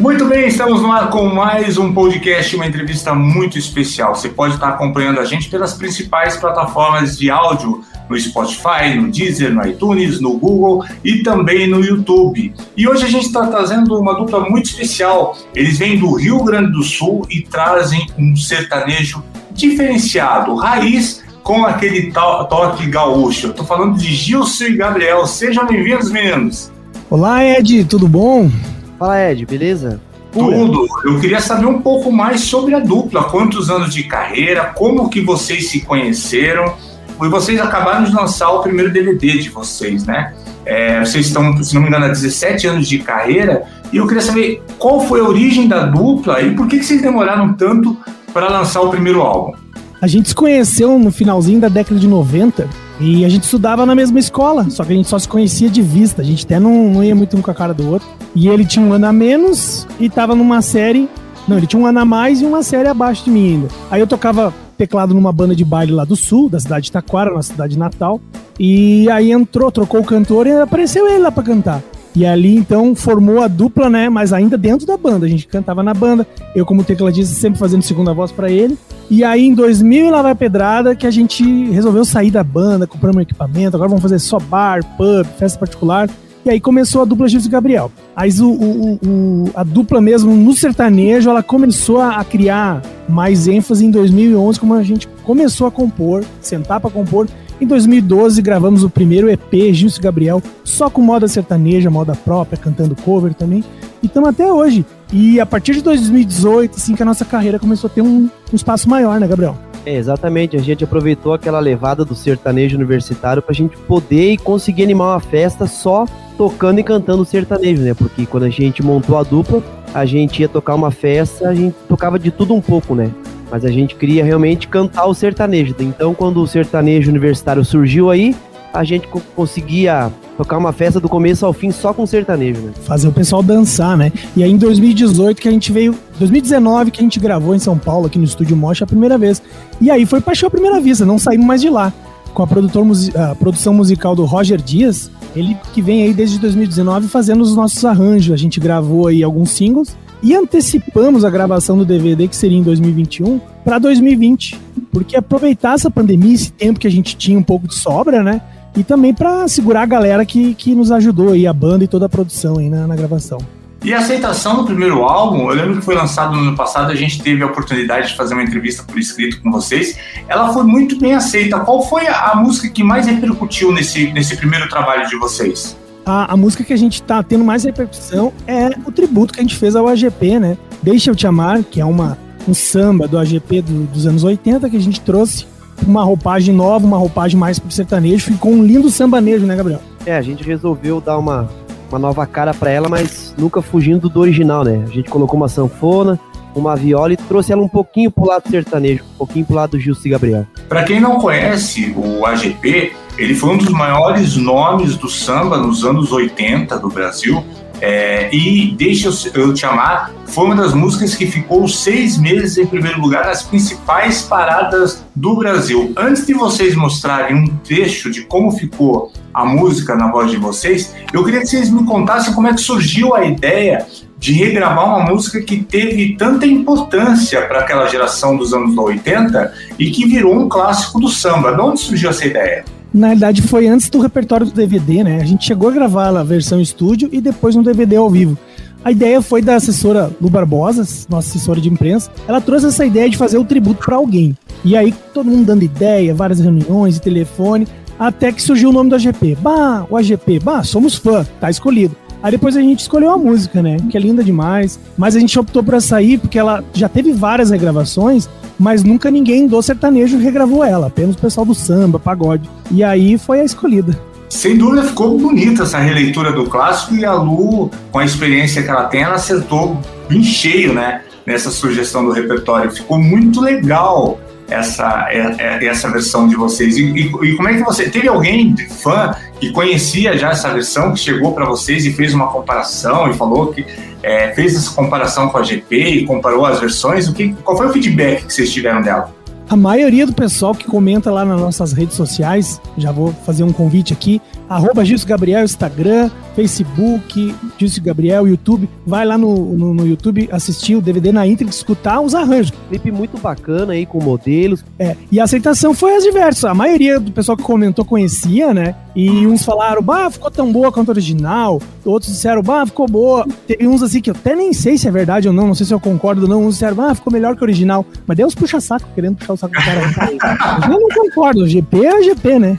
Muito bem, estamos no ar com mais um podcast, uma entrevista muito especial. Você pode estar acompanhando a gente pelas principais plataformas de áudio, no Spotify, no Deezer, no iTunes, no Google e também no YouTube. E hoje a gente está trazendo uma dupla muito especial. Eles vêm do Rio Grande do Sul e trazem um sertanejo diferenciado, raiz, com aquele toque gaúcho. Eu falando de Gilson e Gabriel. Sejam bem-vindos, meninos. Olá, Ed, tudo bom? Fala, Ed, beleza? Pura. Tudo. Eu queria saber um pouco mais sobre a dupla. Quantos anos de carreira? Como que vocês se conheceram? E vocês acabaram de lançar o primeiro DVD de vocês, né? É, vocês estão, se não me engano, há 17 anos de carreira. E eu queria saber qual foi a origem da dupla e por que, que vocês demoraram tanto para lançar o primeiro álbum. A gente se conheceu no finalzinho da década de 90 e a gente estudava na mesma escola, só que a gente só se conhecia de vista, a gente até não, não ia muito um com a cara do outro. E ele tinha um ano a menos e tava numa série. Não, ele tinha um ano a mais e uma série abaixo de mim ainda. Aí eu tocava teclado numa banda de baile lá do sul, da cidade de Taquara, na cidade natal. E aí entrou, trocou o cantor e apareceu ele lá pra cantar. E ali então formou a dupla, né? Mas ainda dentro da banda. A gente cantava na banda. Eu, como tecladista, sempre fazendo segunda voz para ele. E aí em 2000 e lá vai pedrada que a gente resolveu sair da banda, compramos um equipamento. Agora vamos fazer só bar, pub, festa particular. E aí começou a dupla Gilson e Gabriel. Mas o, o, o, a dupla mesmo no sertanejo, ela começou a, criar mais ênfase em 2011, como a gente começou a compor, sentar para compor. Em 2012 gravamos o primeiro EP, Gilson Gabriel, só com moda sertaneja, moda própria, cantando cover também. E estamos até hoje. E a partir de 2018, assim, que a nossa carreira começou a ter um, um espaço maior, né, Gabriel? É, exatamente, a gente aproveitou aquela levada do sertanejo universitário para a gente poder e conseguir animar uma festa só tocando e cantando sertanejo, né? Porque quando a gente montou a dupla, a gente ia tocar uma festa, a gente tocava de tudo um pouco, né? Mas a gente queria realmente cantar o sertanejo. Então, quando o sertanejo universitário surgiu aí, a gente conseguia tocar uma festa do começo ao fim só com sertanejo, né? Fazer o pessoal dançar, né? E aí em 2018 que a gente veio, 2019 que a gente gravou em São Paulo aqui no estúdio Mocha a primeira vez. E aí foi paixão à primeira vista, não saímos mais de lá. Com a, produtor, a produção musical do Roger Dias, ele que vem aí desde 2019 fazendo os nossos arranjos. A gente gravou aí alguns singles e antecipamos a gravação do DVD que seria em 2021 para 2020, porque aproveitar essa pandemia, esse tempo que a gente tinha um pouco de sobra, né? E também para segurar a galera que, que nos ajudou aí, a banda e toda a produção aí na, na gravação. E a aceitação do primeiro álbum, eu lembro que foi lançado no ano passado, a gente teve a oportunidade de fazer uma entrevista por escrito com vocês. Ela foi muito bem aceita. Qual foi a, música que mais repercutiu nesse, nesse primeiro trabalho de vocês? A, a, música que a gente tá tendo mais repercussão é o tributo que a gente fez ao AGP, né? Deixa eu te amar, que é uma, um samba do AGP do, dos anos 80 que a gente trouxe uma roupagem nova, uma roupagem mais pro sertanejo. Ficou um lindo sambanejo, né, Gabriel? É, a gente resolveu dar uma, uma nova cara para ela, mas nunca fugindo do original, né? A gente colocou uma sanfona, uma viola e trouxe ela um pouquinho pro lado sertanejo, um pouquinho pro lado do Gilson e Gabriel. Para quem não conhece o AGP, ele foi um dos maiores nomes do samba nos anos 80 do Brasil. É, e Deixa eu, Te Amar foi uma das músicas que ficou seis meses em primeiro lugar nas principais paradas do Brasil. Antes de vocês mostrarem um trecho de como ficou a música na voz de vocês, eu queria que vocês me contassem como é que surgiu a ideia de regravar uma música que teve tanta importância para aquela geração dos anos 80 e que virou um clássico do samba. De onde surgiu essa ideia? Na realidade, foi antes do repertório do DVD, né? A gente chegou a gravar a versão estúdio e depois um DVD ao vivo. A ideia foi da assessora Lu Barbosa, nossa assessora de imprensa. Ela trouxe essa ideia de fazer o tributo para alguém. E aí, todo mundo dando ideia, várias reuniões e telefone, até que surgiu o nome do AGP. Bah, o AGP, bah, somos fã, tá escolhido. Aí depois a gente escolheu a música, né? Que é linda demais. Mas a gente optou por aí porque ela já teve várias regravações mas nunca ninguém do sertanejo regravou ela, apenas o pessoal do samba, pagode. E aí foi a escolhida. Sem dúvida ficou bonita essa releitura do clássico e a Lu, com a experiência que ela tem, ela acertou bem cheio, né? Nessa sugestão do repertório. Ficou muito legal essa, é, é, essa versão de vocês. E, e, e, como é que você. Teve alguém fã que conhecia já essa versão, que chegou para vocês e fez uma comparação e falou que é, fez essa comparação com a GP e comparou as versões? O que, qual foi o feedback que vocês tiveram dela? A maioria do pessoal que comenta lá nas nossas redes sociais, já vou fazer um convite aqui, arroba Gilson Gabriel, Instagram, Facebook, Gilson Gabriel, YouTube. Vai lá no, no, no, YouTube assistir o DVD na íntegra, escutar os arranjos. Clipe muito bacana aí, com modelos. É, e a aceitação foi as diversas. A maioria do pessoal que comentou conhecia, né? E uns falaram, bah, ficou tão boa quanto original. Outros disseram, bah, ficou boa. Teve uns assim que eu até nem sei se é verdade ou não, não sei se eu concordo ou não. Uns disseram, ah, ficou melhor que o original. Mas Deus puxa saco, querendo puxar o saco do cara. eu não concordo, o GP é GP, né?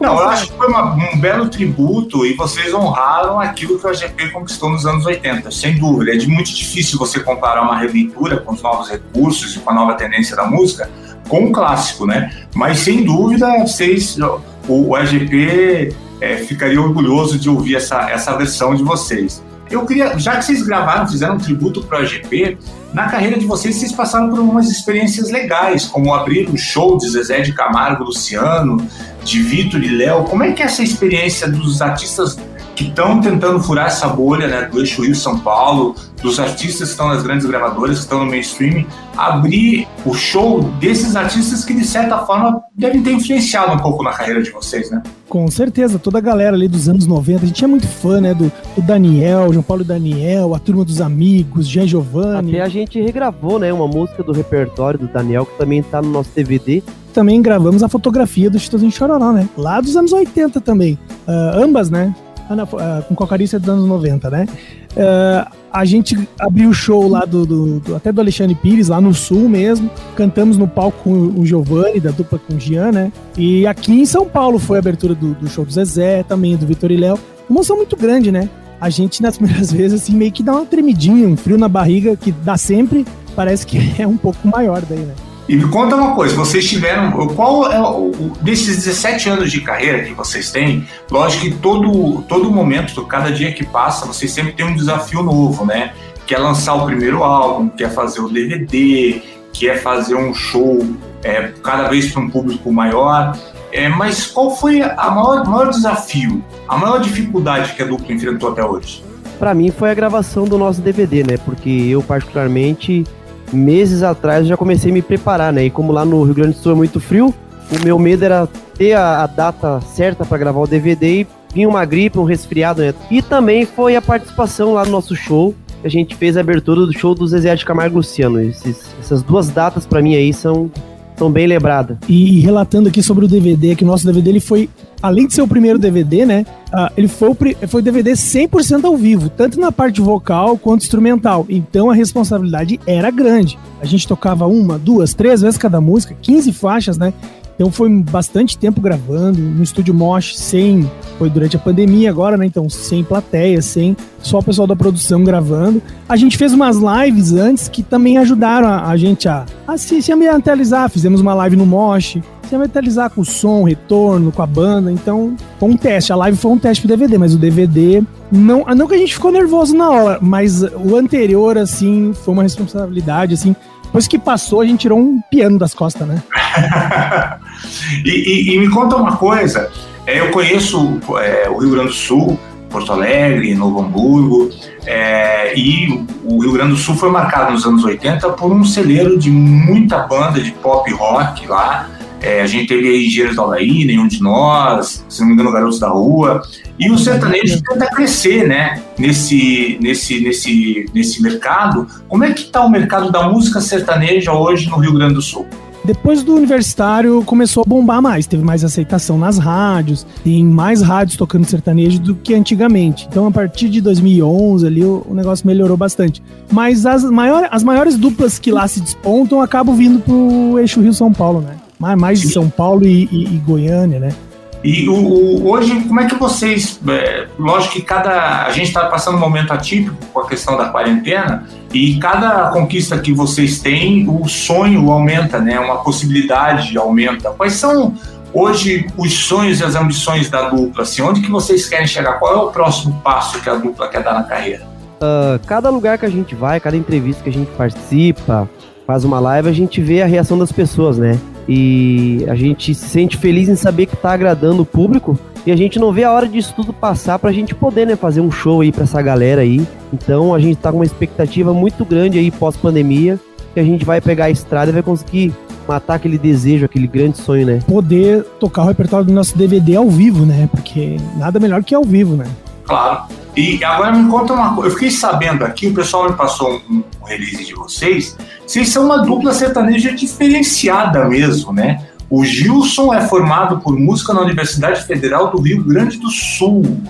Não, eu acho que foi uma, um belo tributo e vocês honraram aquilo que o AGP conquistou nos anos 80, sem dúvida. É muito difícil você comparar uma releitura com os novos recursos e com a nova tendência da música com o clássico, né? Mas sem dúvida, vocês, o, o AGP é, ficaria orgulhoso de ouvir essa, essa versão de vocês. Eu queria, já que vocês gravaram, fizeram um tributo para o AGP, na carreira de vocês, vocês passaram por algumas experiências legais, como abrir o show de Zezé de Camargo, Luciano, de Vitor e Léo. Como é que é essa experiência dos artistas que estão tentando furar essa bolha né, do eixo Rio-São Paulo, dos artistas que estão nas grandes gravadoras, que estão no mainstream, abrir o show desses artistas que, de certa forma, devem ter influenciado um pouco na carreira de vocês, né? Com certeza, toda a galera ali dos anos 90, a gente é muito fã, né, do, do Daniel, João Paulo Daniel, a Turma dos Amigos, Jean Giovanni. Até a gente regravou, né, uma música do repertório do Daniel, que também tá no nosso DVD, também gravamos a fotografia do Chitãozinho Chororó, né? Lá dos anos 80 também. Uh, ambas, né? Uh, com Cocarícia dos anos 90, né? Uh, a gente abriu o show lá do, do, do, até do Alexandre Pires, lá no sul mesmo. Cantamos no palco com o Giovanni, da dupla com o Gian, né? E aqui em São Paulo foi a abertura do, do show do Zezé, também do Vitor e Léo. Uma emoção muito grande, né? A gente, nas primeiras vezes, assim, meio que dá uma tremidinha, um frio na barriga, que dá sempre, parece que é um pouco maior daí, né? E me conta uma coisa, vocês tiveram. Qual é o. Desses 17 anos de carreira que vocês têm, lógico que todo, todo momento, cada dia que passa, vocês sempre têm um desafio novo, né? Que é lançar o primeiro álbum, que é fazer o DVD, que é fazer um show é, cada vez para um público maior. É, mas qual foi a maior, maior desafio, a maior dificuldade que a dupla enfrentou até hoje? Para mim foi a gravação do nosso DVD, né? Porque eu, particularmente meses atrás eu já comecei a me preparar, né? E como lá no Rio Grande do Sul é muito frio, o meu medo era ter a, a data certa para gravar o DVD e vinha uma gripe, um resfriado, né? E também foi a participação lá no nosso show. A gente fez a abertura do show do Zezé de Camargo Luciano. Esses, essas duas datas para mim aí são são bem lembradas. E, relatando aqui sobre o DVD, que o nosso DVD ele foi, além de ser o primeiro DVD, né? Uh, ele foi o foi DVD 100% ao vivo, tanto na parte vocal quanto instrumental. Então a responsabilidade era grande. A gente tocava uma, duas, três vezes cada música, 15 faixas, né? Então foi bastante tempo gravando no estúdio Mosh, sem. Foi durante a pandemia agora, né? Então, sem plateia, sem só o pessoal da produção gravando. A gente fez umas lives antes que também ajudaram a, a gente a, a se, se ambientalizar. Fizemos uma live no Mosh, se ambientalizar com o som, retorno, com a banda. Então, foi um teste. A live foi um teste pro DVD, mas o DVD. Não, não que a gente ficou nervoso na hora, mas o anterior, assim, foi uma responsabilidade, assim depois que passou, a gente tirou um piano das costas, né? e, e, e, me conta uma coisa, é, eu conheço é, o Rio Grande do Sul, Porto Alegre, Novo Hamburgo, é, e o Rio Grande do Sul foi marcado nos anos 80 por um celeiro de muita banda de pop rock lá, é, a gente teve aí Engenheiros da Havaí, Nenhum de Nós, se não me engano, Garotos da Rua. E o sertanejo tenta crescer, né? Nesse, nesse, nesse, nesse mercado. Como é que está o mercado da música sertaneja hoje no Rio Grande do Sul? Depois do universitário começou a bombar mais, teve mais aceitação nas rádios, tem mais rádios tocando sertanejo do que antigamente. Então a partir de 2011 ali o, o negócio melhorou bastante. Mas as, maior, as maiores duplas que lá se despontam acabam vindo pro eixo Rio São Paulo, né? Mais, mais de São Paulo e, e, e Goiânia, né? E o, o, hoje, como é que vocês. É, lógico que cada. A gente está passando um momento atípico com a questão da quarentena, e cada conquista que vocês têm, o sonho aumenta, né? Uma possibilidade aumenta. Quais são hoje os sonhos e as ambições da dupla? Assim, onde que vocês querem chegar? Qual é o próximo passo que a dupla quer dar na carreira? Uh, cada lugar que a gente vai, cada entrevista que a gente participa, faz uma live, a gente vê a reação das pessoas, né? E a gente se sente feliz em saber que tá agradando o público. E a gente não vê a hora disso tudo passar pra gente poder, né, fazer um show aí pra essa galera aí. Então a gente tá com uma expectativa muito grande aí pós-pandemia, que a gente vai pegar a estrada e vai conseguir matar aquele desejo, aquele grande sonho, né? Poder tocar o repertório do nosso DVD ao vivo, né? Porque nada melhor que ao vivo, né? Claro. E agora me conta uma coisa. Eu fiquei sabendo aqui, o pessoal me passou um, um release de vocês. Vocês são uma dupla sertaneja diferenciada mesmo, né? O Gilson é formado por música na Universidade Federal do Rio Grande do Sul.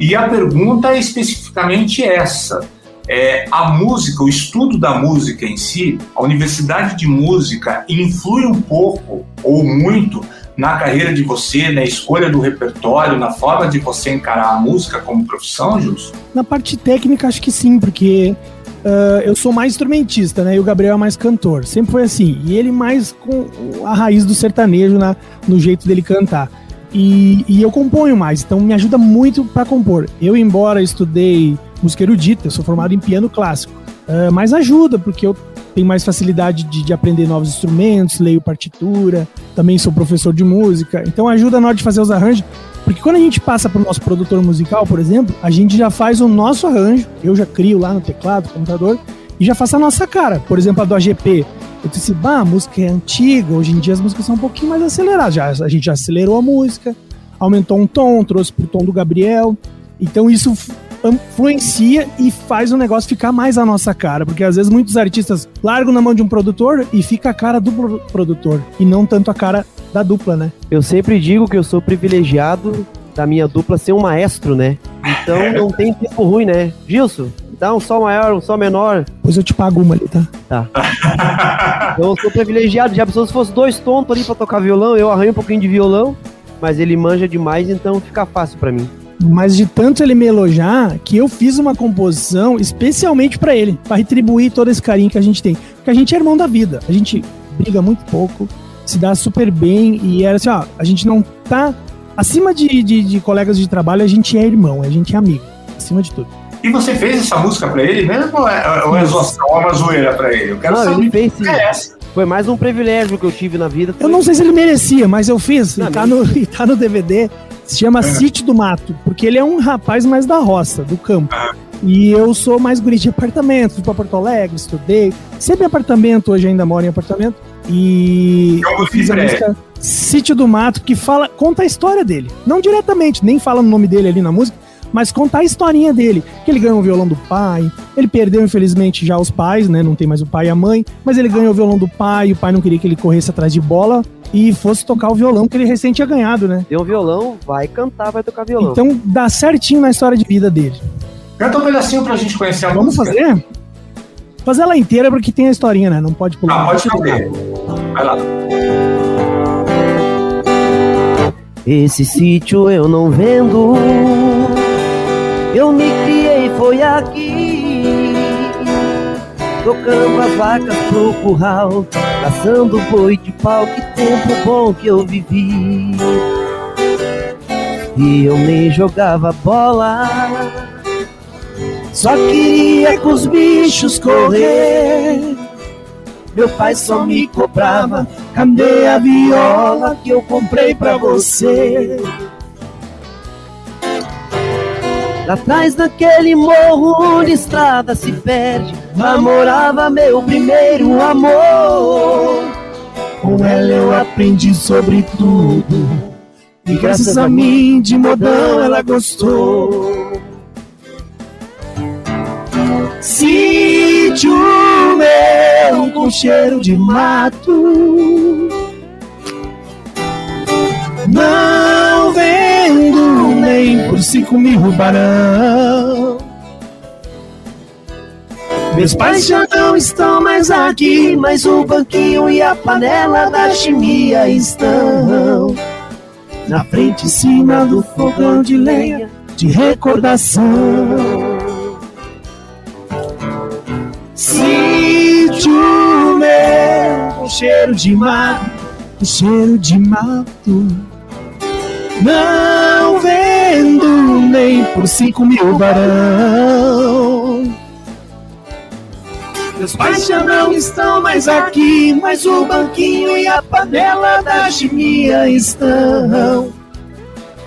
E a pergunta é especificamente essa: é, a música, o estudo da música em si, a universidade de música influi um pouco ou muito na carreira de você, na escolha do repertório, na forma de você encarar a música como profissão, Jus? Na parte técnica, acho que sim, porque uh, eu sou mais instrumentista, né? E o Gabriel é mais cantor. Sempre foi assim. E ele mais com a raiz do sertanejo na, no jeito dele cantar. E, e eu componho mais, então me ajuda muito para compor. Eu, embora estudei música erudita, eu sou formado em piano clássico, uh, mas ajuda, porque eu tenho mais facilidade de, de, aprender novos instrumentos, leio partitura, também sou professor de música, então ajuda na hora de fazer os arranjos. Porque quando a gente passa para o nosso produtor musical, por exemplo, a gente já faz o nosso arranjo, eu já crio lá no teclado, computador, e já faço a nossa cara. Por exemplo, a do AGP. Eu disse, bah, a música é antiga, hoje em dia as músicas são um pouquinho mais aceleradas. Já, a gente já acelerou a música, aumentou um tom, trouxe pro tom do Gabriel. Então isso influencia e faz o negócio ficar mais a nossa cara, porque às vezes muitos artistas largam na mão de um produtor e fica a cara do produtor e não tanto a cara da dupla, né? Eu sempre digo que eu sou privilegiado da minha dupla ser um maestro, né? Então não tem tempo ruim, né? Gilson, dá um sol maior, um sol menor. Pois eu te pago uma ali, tá? Tá. eu sou privilegiado. Já pensou se fosse dois tontos ali pra tocar violão, eu arranho um pouquinho de violão, mas ele manja demais, então fica fácil para mim. Mas de tanto ele me elogiar, que eu fiz uma composição especialmente para ele, para retribuir todo esse carinho que a gente tem. Porque a gente é irmão da vida, a gente briga muito pouco, se dá super bem e era assim, ó, a gente não tá acima de, de, de colegas de trabalho, a gente é irmão, a gente é amigo, acima de tudo. E você fez essa música pra ele mesmo ou é, ou é uma zoeira pra ele? Eu quero não, saber fez, sim. é essa. Foi mais um privilégio que eu tive na vida. Foi... Eu não sei se ele merecia, mas eu fiz. Não, e, tá no, e tá no DVD. Se chama é. Sítio do Mato, porque ele é um rapaz mais da roça, do campo. E eu sou mais guri de apartamento, fui pra Porto Alegre, estudei. Sempre apartamento, hoje ainda moro em apartamento. E eu fiz a música Sítio do Mato, que fala, conta a história dele. Não diretamente, nem fala o nome dele ali na música, mas contar a historinha dele. Que ele ganhou o violão do pai, ele perdeu, infelizmente, já os pais, né? Não tem mais o pai e a mãe, mas ele ganhou o violão do pai, o pai não queria que ele corresse atrás de bola e fosse tocar o violão que ele recém tinha ganhado, né? Tem um violão, vai cantar, vai tocar violão. Então dá certinho na história de vida dele. Canta um pedacinho pra gente conhecer a Vamos música. Vamos fazer? Fazer ela inteira porque tem a historinha, né? Não pode pular. Ah, pode fazer. Vai lá. Esse sítio eu não vendo eu me criei, foi aqui. Tocando as vacas pro curral Caçando boi de pau, que tempo bom que eu vivi. E eu nem jogava bola Só queria com os bichos correr. Meu pai só me cobrava, cadê a viola que eu comprei pra você? Lá atrás daquele morro onde estrada se perde Lá morava meu primeiro amor. Com ela eu aprendi sobre tudo E graças a mim de modão ela gostou. Sítio meu com cheiro de mato. Não por cinco mil roubarão. Meus pais já não estão mais aqui, mas o banquinho e a panela da chimia estão na frente e cima do fogão de lenha de recordação. Sítio meu, cheiro de mato, com cheiro de mato. Não vendo nem por cinco mil varão. Meus pais já não estão mais aqui, mas o banquinho e a panela da chimia estão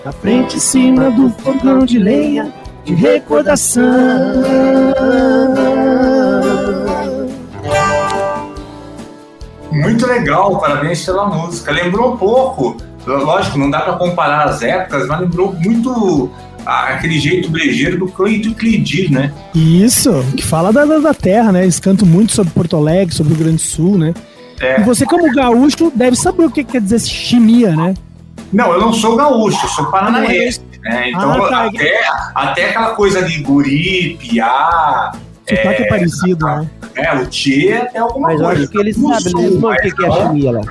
na frente e cima do fogão de lenha de recordação. Muito legal, parabéns pela música. Lembrou um pouco, lógico, não dá para comparar as épocas, mas lembrou muito aquele jeito brejeiro do Cleito e Cleidir, né? Isso, que fala da, da, terra, né? Eles cantam muito sobre Porto Alegre, sobre o Grande Sul, né? É. E você, como gaúcho, deve saber o que quer dizer chimia, né? Não, eu não sou gaúcho, eu sou paranaense. Né? Então, ah, tá. até, até aquela coisa de guri, piá. Sotaque é, é parecido, né? É, o tchê é alguma Mas coisa. Mas acho que eles sabem mesmo o que, que é chimia lá.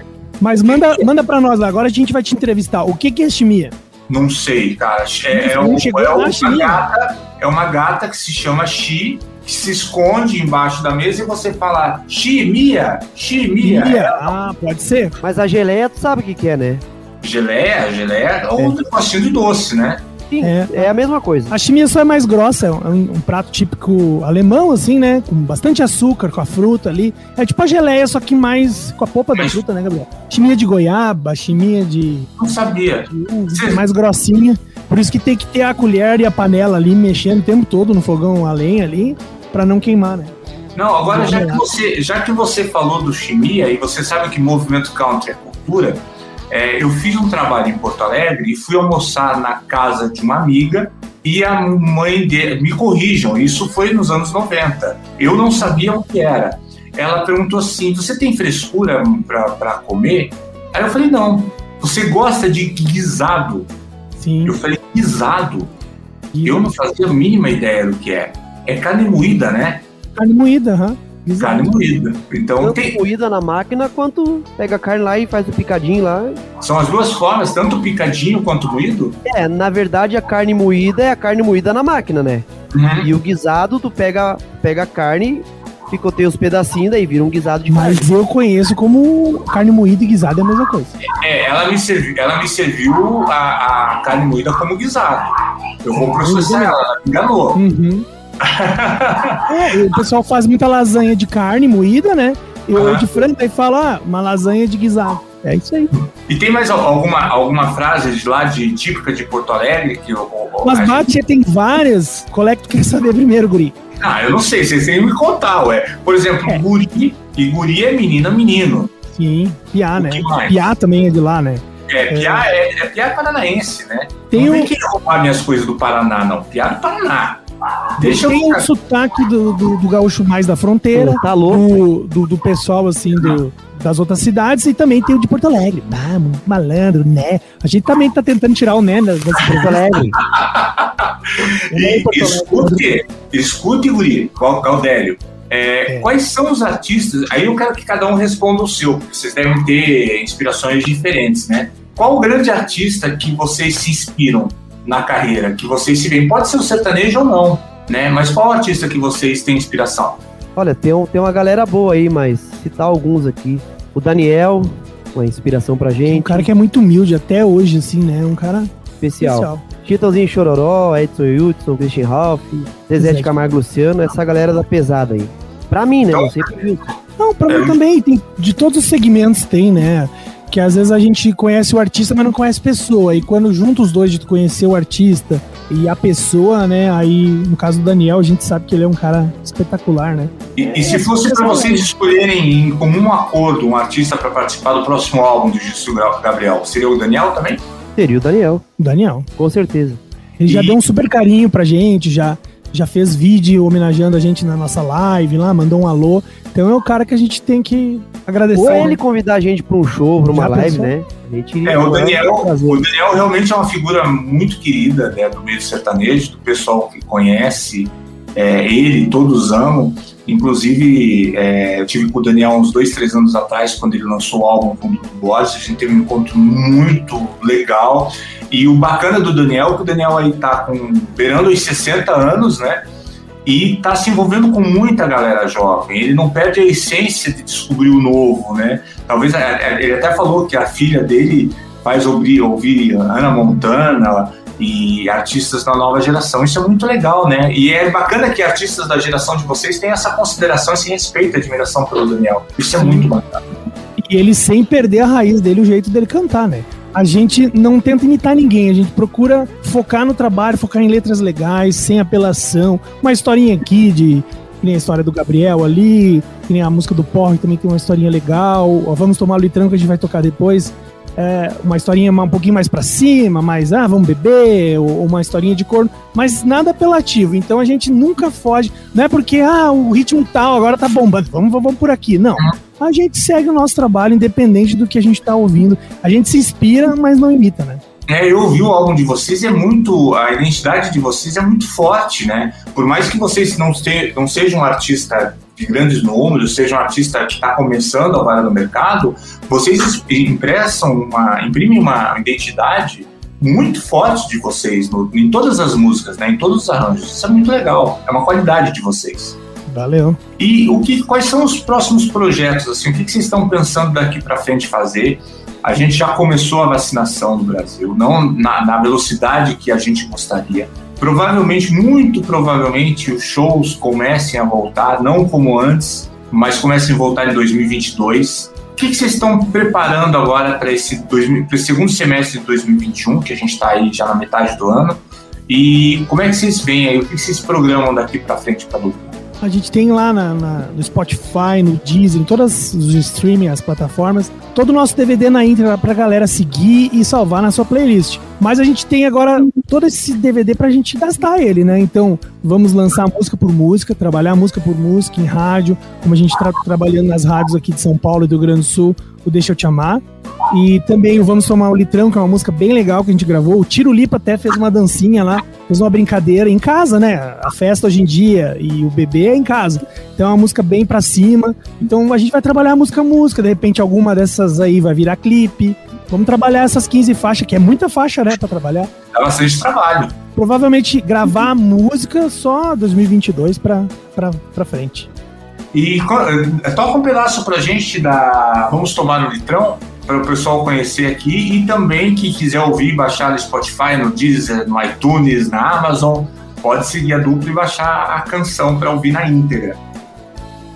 Mas manda, manda pra nós lá, agora a gente vai te entrevistar. O que, que é chimia? Não sei, cara. É, é, um, é, uma gata, é uma gata que se chama Xi, que se esconde embaixo da mesa e você fala Xi, Mia, Xi, Mia. Ah, pode ser. Mas a geleia, tu sabe o que, que é, né? Geleia, geleia é um negocinho de doce, né? Sim, é, é a mesma coisa. A chimia só é mais grossa, é um, um, prato típico alemão, assim, né? Com bastante açúcar, com a fruta ali. É tipo a geleia, só que mais com a polpa da fruta, né, Gabriel? Chimia de goiaba, chimia de. Não sabia. De, mais grossinha. Por isso que tem que ter a colher e a panela ali mexendo o tempo todo no fogão a lenha ali, para não queimar, né? Não, agora já que, você, já que você falou do chimia e você sabe que movimento country é cultura, é, eu fiz um trabalho em Porto Alegre e fui almoçar na casa de uma amiga e a mãe dele, me corrijam, isso foi nos anos 90. Eu não sabia o que era. Ela perguntou assim: Você tem frescura para comer? Aí eu falei: Não. Você gosta de guisado? Sim. Eu falei: Guisado? Eu não fazia a mínima ideia do que é. É carne moída, né? Carne moída, aham. Uhum. Exato. Carne moída. Então tanto tem... moída na máquina quanto pega a carne lá e faz o picadinho lá. São as duas formas, tanto picadinho quanto moído? É, na verdade a carne moída é a carne moída na máquina, né? Uhum. E o guisado, tu pega, pega a carne, picoteia os pedacinhos, daí vira um guisado de Mas carne. eu conheço como carne moída e guisado é a mesma coisa. É, ela me serviu, ela me serviu a, a carne moída como guisado. Eu vou processar ela, ela me enganou. Uhum o pessoal faz muita lasanha de carne moída, né? Eu de frango e fala, ah, uma lasanha de guisado. É isso aí. E tem mais alguma, alguma frase de lá de típica de Porto Alegre que o. Mas bate gente... tem várias. Qual é que tu quer saber primeiro, Guri? Ah, eu não sei, vocês têm que me contar, ué. Por exemplo, é. guri, e guri é menina, menino. Sim, piá, né? Piá também é de lá, né? É, Piá é, é, é Piá paranaense, né? Tem não um... tem que roubar minhas coisas do Paraná, não. Piá do Paraná. Deixa tem o sotaque do, do, do, gaúcho mais da fronteira, tá louco, do, do, do pessoal assim do, das outras cidades e também tem o de Porto Alegre. Ah, malandro, né? A gente também tá tentando tirar o né das Porto Alegre. e, escute, escute, Guri, Galdério. É, é. Quais são os artistas? Aí eu quero que cada um responda o seu, porque vocês devem ter inspirações diferentes, né? Qual o grande artista que vocês se inspiram na carreira, que vocês se veem? Pode ser o sertanejo ou não, né? Mas qual artista que vocês têm inspiração? Olha, tem, um, tem uma galera boa aí, mas citar alguns aqui. O Daniel, uma inspiração pra gente. Um cara que é muito humilde até hoje, assim, né? Um cara especial. especial. Chitãozinho Chororó, Edson Hudson, Christian Ralph, Zezé de Camargo Luciano, essa galera da pesada aí. Pra mim, né? Não sei pra Não, pra mim também. Tem, de todos os segmentos tem, né? Que às vezes a gente conhece o artista, mas não conhece a pessoa. E quando junta os dois de conhecer o artista e a pessoa, né? Aí, no caso do Daniel, a gente sabe que ele é um cara espetacular, né? E, e se fosse para vocês escolherem em comum acordo um artista para participar do próximo álbum do Gissu Gabriel, seria o Daniel também? Seria o Daniel. Daniel. Com certeza. Ele e... já deu um super carinho pra gente, já já fez vídeo homenageando a gente na nossa live lá, mandou um alô. Então é o cara que a gente tem que agradecer. Ou ele convidar a gente para um show, para uma live, né? é, o Daniel, o Daniel realmente é uma figura muito querida né, do meio sertanejo, do pessoal que conhece é, ele, todos amam. Inclusive, é, eu tive com o Daniel uns dois, três anos atrás, quando ele lançou o álbum com o Borges, a gente teve um encontro muito legal. E o bacana do Daniel é que o Daniel aí tá com beirando os 60 anos, né? E está se envolvendo com muita galera jovem. Ele não perde a essência de descobrir o novo, né? Talvez é, é, ele até falou que a filha dele faz ouvir, ouvir Ana Montana e artistas da nova geração. Isso é muito legal, né? E é bacana que artistas da geração de vocês tenham essa consideração, esse respeito, admiração pelo Daniel. Isso é muito bacana. E ele sem perder a raiz dele, o jeito dele cantar, né? a gente não tenta imitar ninguém, a gente procura focar no trabalho, focar em letras legais, sem apelação, uma historinha aqui de que nem a história do Gabriel ali, que nem a música do Porre também tem uma historinha legal. Vamos tomar o litrão que a gente vai tocar depois. É, uma historinha um pouquinho mais pra cima, mais, ah, vamos beber, ou, ou uma historinha de corno, mas nada apelativo. Então a gente nunca foge. Não é porque, ah, o ritmo tal agora tá bombando, vamos, vamos por aqui. Não. A gente segue o nosso trabalho independente do que a gente tá ouvindo. A gente se inspira, mas não imita, né? É, eu ouvi o álbum de vocês é muito. A identidade de vocês é muito forte, né? Por mais que vocês não, se, não sejam um artista de grandes números, seja um artista que está começando agora no mercado, vocês impressam uma, imprimem uma identidade muito forte de vocês no, em todas as músicas, né? Em todos os arranjos. Isso é muito legal. É uma qualidade de vocês. Valeu. E o que, quais são os próximos projetos? Assim, o que, que vocês estão pensando daqui para frente fazer? A gente já começou a vacinação no Brasil, não na, na velocidade que a gente gostaria. Provavelmente, muito provavelmente, os shows comecem a voltar, não como antes, mas comecem a voltar em 2022. O que, que vocês estão preparando agora para esse, esse segundo semestre de 2021, que a gente está aí já na metade do ano? E como é que vocês veem aí? O que vocês programam daqui para frente para dupla? A gente tem lá na- na- no Spotify, no Deezer, em todas os streaming, as plataformas, todo o nosso DVD na íntegra pra galera seguir e salvar na sua playlist. Mas a gente tem agora todo esse DVD pra gente gastar ele, né? Então, vamos lançar música por música, trabalhar música por música em rádio, como a gente está trabalhando nas rádios aqui de São Paulo e do Rio Grande do Sul, o Deixa Eu Te Amar. E também o Vamos Tomar o Litrão, que é uma música bem legal que a gente gravou. O Tiro Lipa até fez uma dancinha lá, fez uma brincadeira em casa, né? A festa hoje em dia e o bebê é em casa. Então é uma música bem pra cima. Então a gente vai trabalhar música a música. De repente alguma dessas aí vai virar clipe. Vamos trabalhar essas 15 faixas, que é muita faixa, né, pra trabalhar. Dá bastante trabalho. Provavelmente gravar a música só 2022 pra, pra, pra frente. E co- eh, toca um pedaço pra gente da Vamos Tomar um Litrão, para o pessoal conhecer aqui e também que quiser ouvir baixar no Spotify, no Deezer, no iTunes, na Amazon, pode seguir a dupla e baixar a canção para ouvir na íntegra.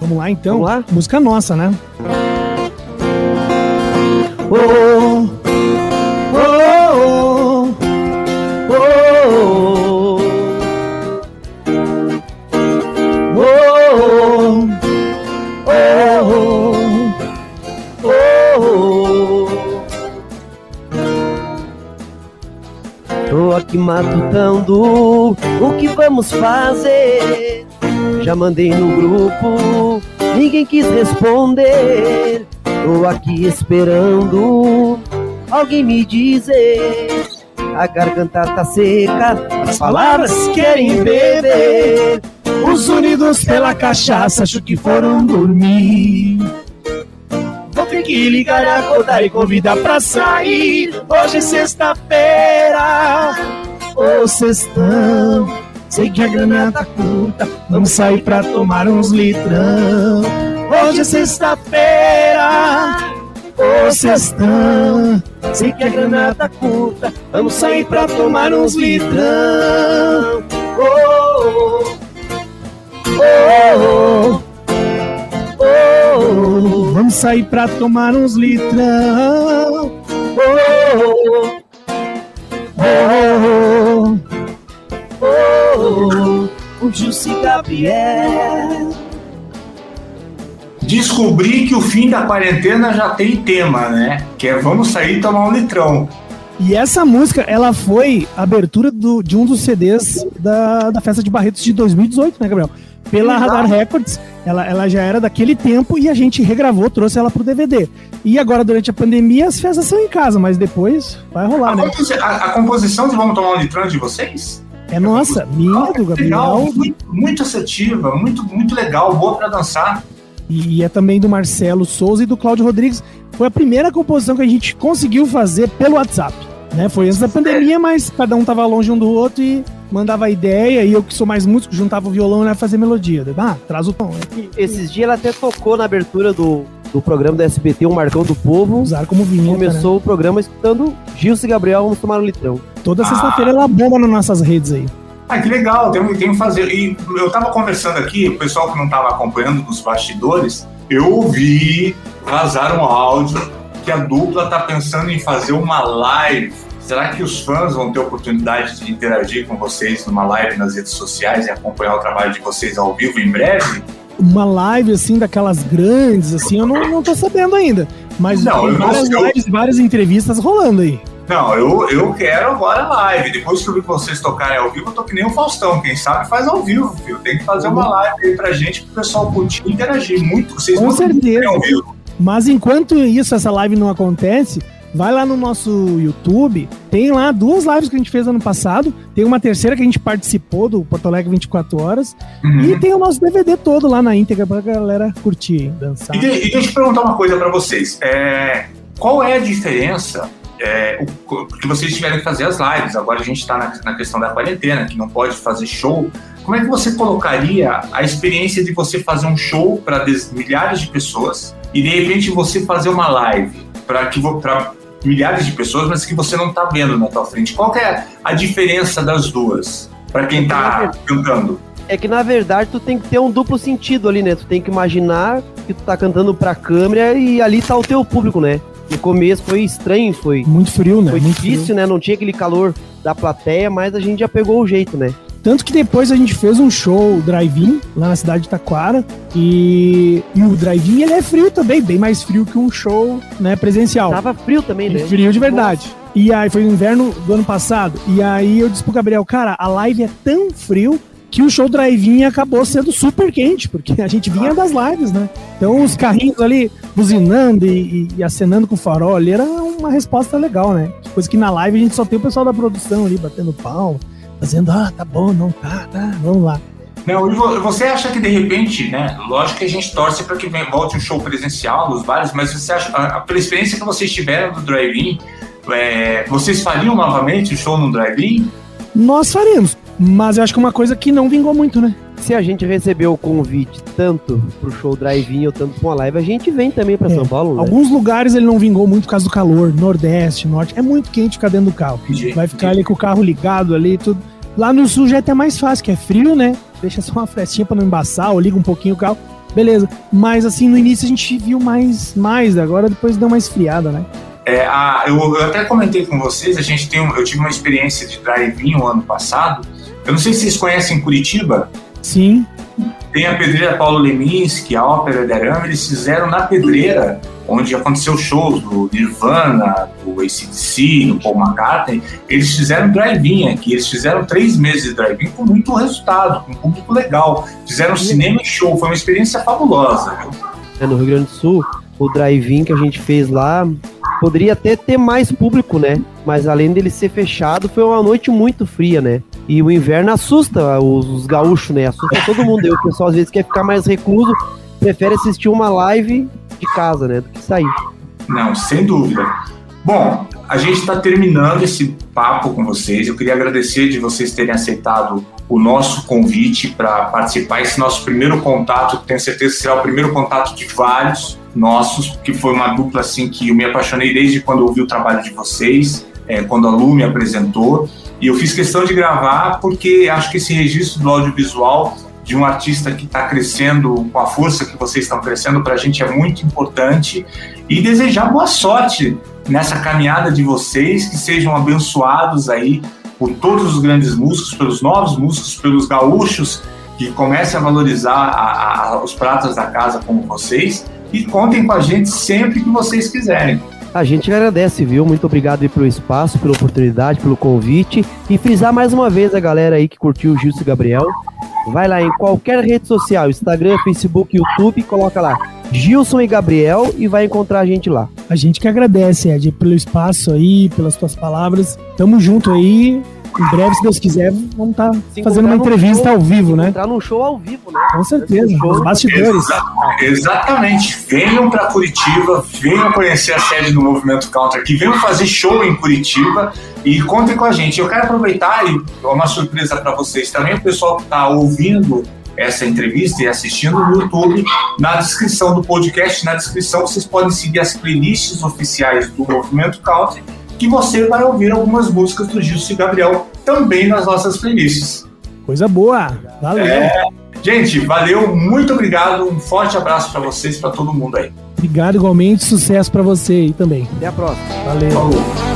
Vamos lá então? Vamos lá? Música nossa, né? Oh, oh, Aqui matutando o que vamos fazer. Já mandei no grupo, ninguém quis responder. Tô aqui esperando alguém me dizer. A garganta tá seca, as palavras querem beber. Os unidos pela cachaça, acho que foram dormir. Vou ter que ligar, acordar e convidar pra sair. Hoje é sexta-feira, ô sextão. Sei que a grana tá curta, vamos sair pra tomar uns litrão. Hoje é sexta-feira, ô sextão. Sei que a grana tá curta, vamos sair pra tomar uns litrão. Oh, oh, oh, oh. Vamos sair pra tomar uns litrão. Oh, oh, O Jussi Gabriel. Descobri que o fim da quarentena já tem tema, né? Que é Vamos sair e tomar um litrão. E essa música, ela foi a abertura do- de um dos CDs da, da Festa de Barretos de 2018, né, Gabriel? Pela Exato. Radar Records, ela, ela já era daquele tempo e a gente regravou, trouxe ela pro DVD. E agora, durante a pandemia, as festas são em casa, mas depois vai rolar, A, né? composi- a- a composição de Vamos Tomar um Litrão é de vocês? É nossa, minha, do Legal, Gabriel, muito, muito assertiva, muito, muito legal, boa pra dançar. e é também do Marcelo Souza e do Cláudio Rodrigues. Foi a primeira composição que a gente conseguiu fazer pelo WhatsApp. Né? Foi antes da pandemia, mas cada um tava longe um do outro e mandava a ideia, e eu que sou mais músico, juntava o violão e ia fazer melodia. Ah, traz o tom. Aqui. Esses dias ela até tocou na abertura do, do programa da SBT, o Marcão do Povo. Usar como vinheta. né? Começou o programa escutando Gilson e Gabriel, vamos tomar um litrão. Toda sexta-feira ela bomba nas nossas redes aí. Ah, que legal, tem, tem que fazer. E eu tava conversando aqui, o pessoal que não tava acompanhando nos bastidores, eu ouvi vazar um áudio que a dupla tá pensando em fazer uma live Será que os fãs vão ter oportunidade de interagir com vocês numa live nas redes sociais e acompanhar o trabalho de vocês ao vivo em breve? Uma live assim, daquelas grandes, assim, eu não, não tô sabendo ainda. Mas Não, tem não várias sei. lives, várias entrevistas rolando aí. Não, eu, eu quero agora live. Depois que eu vi vocês tocarem ao vivo, eu tô que nem o Faustão. Quem sabe faz ao vivo, filho. Tem que fazer uma live aí pra gente, pro pessoal curtir e interagir muito. Vocês Com certeza. ao vivo. Mas enquanto isso, essa live não acontece, vai lá no nosso YouTube. Tem lá duas lives que a gente fez ano passado. Tem uma terceira que a gente participou do Porto Alegre 24 Horas. Uhum. E tem o nosso DVD todo lá na íntegra pra galera curtir, dançar. E, e deixa eu perguntar uma coisa pra vocês. É, qual é a diferença? É, o- porque vocês tiveram que fazer as lives, agora a gente está na, na questão da quarentena, que não pode fazer show. Como é que você colocaria a experiência de você fazer um show para milhares de pessoas e de repente você fazer uma live para que para milhares de pessoas, mas que você não está vendo na tua frente? Qual que é a diferença das duas para quem está cantando? É que na verdade tu tem que ter um duplo sentido ali, né? Tu tem que imaginar que tu tá cantando pra câmera e ali tá o teu público, né? No começo foi estranho, foi, Muito frio, né? foi Muito frio. difícil, né? Não tinha aquele calor da plateia, mas a gente já pegou o jeito, né? Tanto que depois a gente fez um show drive-in lá na cidade de Taquara. E, e o drive-in ele é frio também, bem mais frio que um show né, presencial. Tava frio também, né? frio de verdade. E aí foi no inverno do ano passado. E aí eu disse pro Gabriel, cara, a live é tão frio que o show drive-in acabou sendo super quente, porque a gente vinha das lives, né? Então os carrinhos ali buzinando e, e- e acenando com o farol ali era uma resposta legal, né? Coisa que na live a gente só tem o pessoal da produção ali batendo palma, fazendo, ah, tá bom, não tá, tá, vamos lá. Não, e vo- você acha que de repente, né? Lógico que a gente torce para que volte um show presencial nos bares, mas você acha, a- a- pela experiência que vocês tiveram do drive-in, é, vocês fariam novamente o show no drive-in? Nós faremos, mas eu acho que é uma coisa que não vingou muito, né? Se a gente recebeu o convite tanto pro show drive-in ou tanto pra uma live, a gente vem também pra É, São Paulo, né? Alguns lugares ele não vingou muito por causa do calor, Nordeste, Norte, é muito quente ficar dentro do carro. Vai ficar ali com o carro ligado ali, tudo. Lá no sul já é até mais fácil, que é frio, né? Deixa só uma frestinha pra não embaçar, ou liga um pouquinho o carro. Beleza. Mas assim, no início a gente viu mais, mais, agora depois deu uma esfriada, né? É, a- eu, eu até comentei com vocês, a gente tem, um- eu tive uma experiência de drive-in o ano passado. Eu não sei se vocês conhecem Curitiba. Sim. Tem a Pedreira Paulo Leminski, a Ópera de Arame, eles fizeram na Pedreira, onde aconteceu shows do Nirvana, do ACDC, do Paul McCartney, eles fizeram drive-in aqui, eles fizeram três meses de drive-in com muito resultado, com um público legal. Fizeram cinema e show, foi uma experiência fabulosa. É, no Rio Grande do Sul, o drive-in que a gente fez lá poderia até ter mais público, né? Mas além dele ser fechado, foi uma noite muito fria, né? E o inverno assusta os, os gaúchos, né? Assusta todo mundo. E o pessoal às vezes quer ficar mais recluso, prefere assistir uma live de casa, né? Do que sair. Não, sem dúvida. Bom, a gente está terminando esse papo com vocês. Eu queria agradecer de vocês terem aceitado o nosso convite para participar. Esse nosso primeiro contato, tenho certeza que será o primeiro contato de vários nossos, que foi uma dupla assim que eu me apaixonei desde quando ouvi o trabalho de vocês, é, quando a Lu me apresentou. E eu fiz questão de gravar porque acho que esse registro do audiovisual de um artista que está crescendo com a força que vocês estão crescendo para a gente é muito importante e desejar boa sorte nessa caminhada de vocês, que sejam abençoados aí por todos os grandes músicos, pelos novos músicos, pelos gaúchos que comecem a valorizar a- a- os pratos da casa como vocês e contem com a gente sempre que vocês quiserem. A gente agradece, viu? Muito obrigado aí pelo espaço, pela oportunidade, pelo convite. E frisar mais uma vez a galera aí que curtiu o Gilson e Gabriel. Vai lá em qualquer rede social, Instagram, Facebook, YouTube, coloca lá Gilson e Gabriel e vai encontrar a gente lá. A gente que agradece, Ed, pelo espaço aí, pelas tuas palavras. Tamo junto aí. Em breve, se Deus quiser, vamos estar Se fazendo uma entrevista show, ao vivo, né? Entrar num show ao vivo, né? Com certeza. Os bastidores. Exa- exatamente. Venham para Curitiba, venham conhecer a sede do Movimento Counter aqui, venham fazer show em Curitiba e contem com a gente. Eu quero aproveitar e uma surpresa para vocês também, o pessoal que está ouvindo essa entrevista e assistindo no YouTube, na descrição do podcast, na descrição vocês podem seguir as playlists oficiais do Movimento Country, que você vai ouvir algumas músicas do Gilson e Gabriel também nas nossas playlists. Coisa boa. Valeu. É. Gente, valeu, muito obrigado, um forte abraço para vocês, para todo mundo aí. Obrigado igualmente. Sucesso pra você aí também. Até a próxima. Valeu. Falou.